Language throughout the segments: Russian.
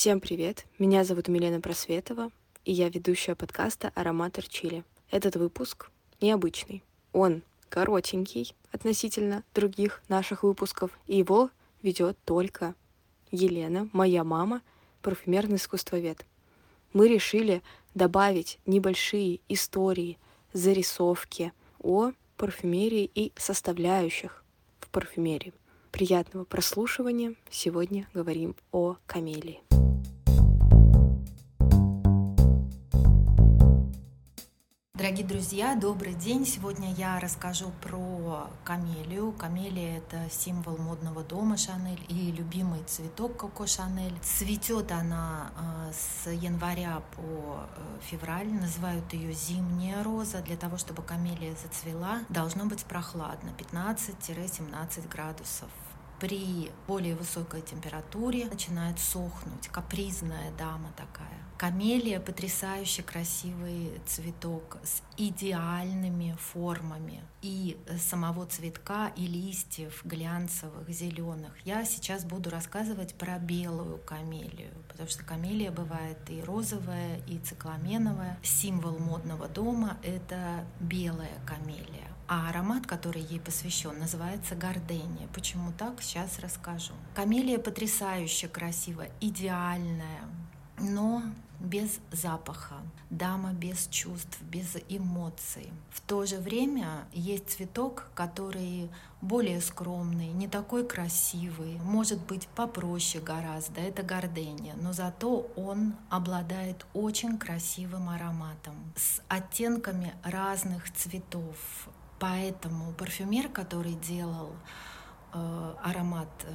Всем привет! Меня зовут Милена Просветова, и я ведущая подкаста «Ароматор Чили». Этот выпуск необычный. Он коротенький относительно других наших выпусков, и его ведет только Елена, моя мама, парфюмерный искусствовед. Мы решили добавить небольшие истории, зарисовки о парфюмерии и составляющих в парфюмерии. Приятного прослушивания. Сегодня говорим о камелии. Дорогие друзья, добрый день! Сегодня я расскажу про камелию. Камелия – это символ модного дома Шанель и любимый цветок Коко Шанель. Цветет она а, с января по э, февраль. Называют ее зимняя роза. Для того, чтобы камелия зацвела, должно быть прохладно – 15-17 градусов при более высокой температуре начинает сохнуть, капризная дама такая. Камелия потрясающе красивый цветок с идеальными формами и самого цветка, и листьев глянцевых, зеленых. Я сейчас буду рассказывать про белую камелию, потому что камелия бывает и розовая, и цикламеновая. Символ модного дома — это белая камелия. А аромат, который ей посвящен, называется гардения. Почему так, сейчас расскажу. Камелия потрясающе красивая, идеальная, но без запаха, дама без чувств, без эмоций. В то же время есть цветок, который более скромный, не такой красивый, может быть попроще гораздо, это гордения, но зато он обладает очень красивым ароматом с оттенками разных цветов, Поэтому парфюмер, который делал э, аромат, э,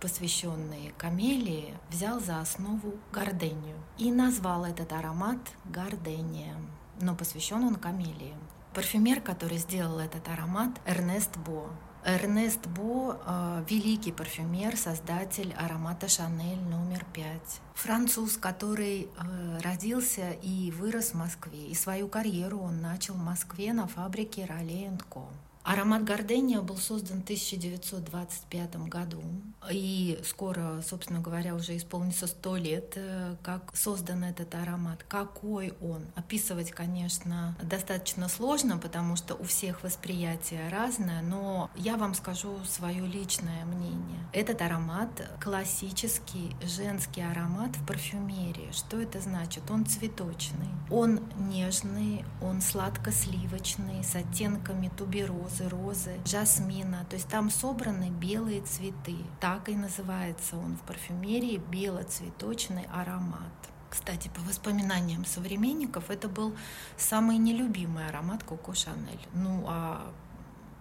посвященный камелии, взял за основу гордению и назвал этот аромат гардения, но посвящен он камелии. Парфюмер, который сделал этот аромат, Эрнест Бо. Эрнест Бо э, – великий парфюмер, создатель аромата Шанель номер пять. Француз, который э, родился и вырос в Москве. И свою карьеру он начал в Москве на фабрике Роле Ко. Аромат Гордения был создан в 1925 году, и скоро, собственно говоря, уже исполнится сто лет, э, как создан этот аромат. Какой он? Описывать, конечно, достаточно сложно, потому что у всех восприятие разное, но я вам скажу свое личное мнение. Этот аромат — классический женский аромат в парфюмерии. Что это значит? Он цветочный, он нежный, он сладко-сливочный, с оттенками туберозы, розы, розы, жасмина. То есть там собраны белые цветы. Так и называется он в парфюмерии белоцветочный аромат. Кстати, по воспоминаниям современников, это был самый нелюбимый аромат Коко Шанель. Ну, а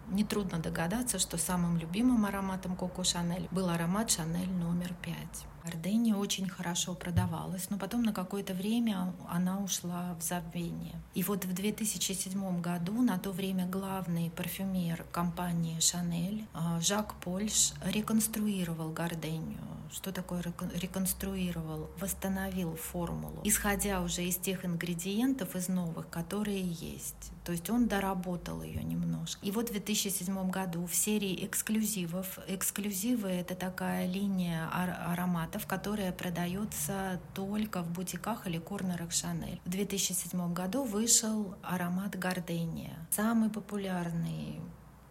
нетрудно догадаться, что самым любимым ароматом Коко Шанель был аромат Шанель номер пять. Ордене очень хорошо продавалась, но потом на какое-то время она ушла в забвение. И вот в 2007 году, на то время главный парфюмер компании Шанель Жак Польш реконструировал Гордению. Что такое реконструировал? Восстановил формулу, исходя уже из тех ингредиентов, из новых, которые есть. То есть он доработал ее немножко. И вот в 2007 году в серии эксклюзивов, эксклюзивы — это такая линия аромата, ароматов, которая продается только в бутиках или корнерах Шанель. В 2007 году вышел аромат Гардения. Самый популярный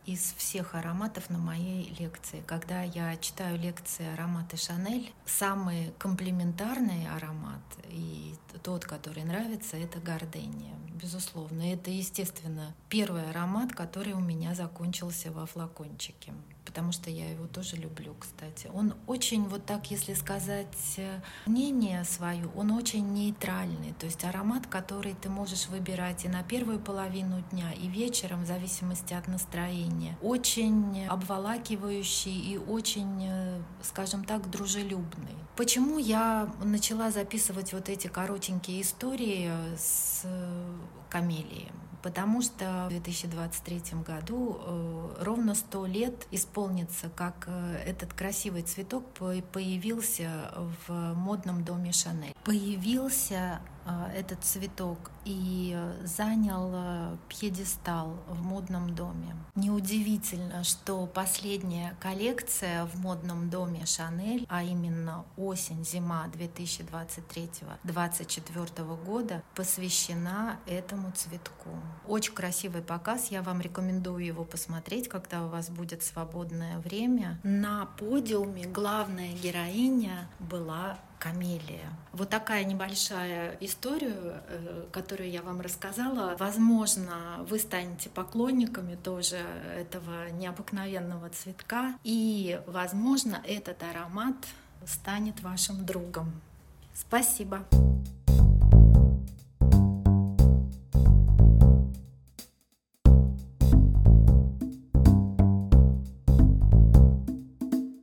из всех ароматов на моей лекции. Когда я читаю лекции ароматы Шанель, самый комплементарный аромат и тот, который нравится, это Гардения. Безусловно, это, естественно, первый аромат, который у меня закончился во флакончике потому что я его тоже люблю, кстати. Он очень, вот так, если сказать мнение свое, он очень нейтральный, то есть аромат, который ты можешь выбирать и на первую половину дня, и вечером, в зависимости от настроения. Очень обволакивающий и очень, скажем так, дружелюбный. Почему я начала записывать вот эти коротенькие истории с камелией? Потому что в 2023 году э, ровно сто лет исполнится, как э, этот красивый цветок появился в модном доме Шанель. Появился этот цветок и занял э, пьедестал в модном доме. Неудивительно, что последняя коллекция в модном доме Шанель, а именно осень-зима 2023-2024 года, посвящена этому цветку. Очень красивый показ, я вам рекомендую его посмотреть, когда у вас будет свободное время. На подиуме главная героиня была камелия. Вот такая небольшая история, э, которую я вам рассказала. Возможно, вы станете поклонниками тоже этого необыкновенного цветка, и, возможно, этот аромат станет вашим другом. Спасибо.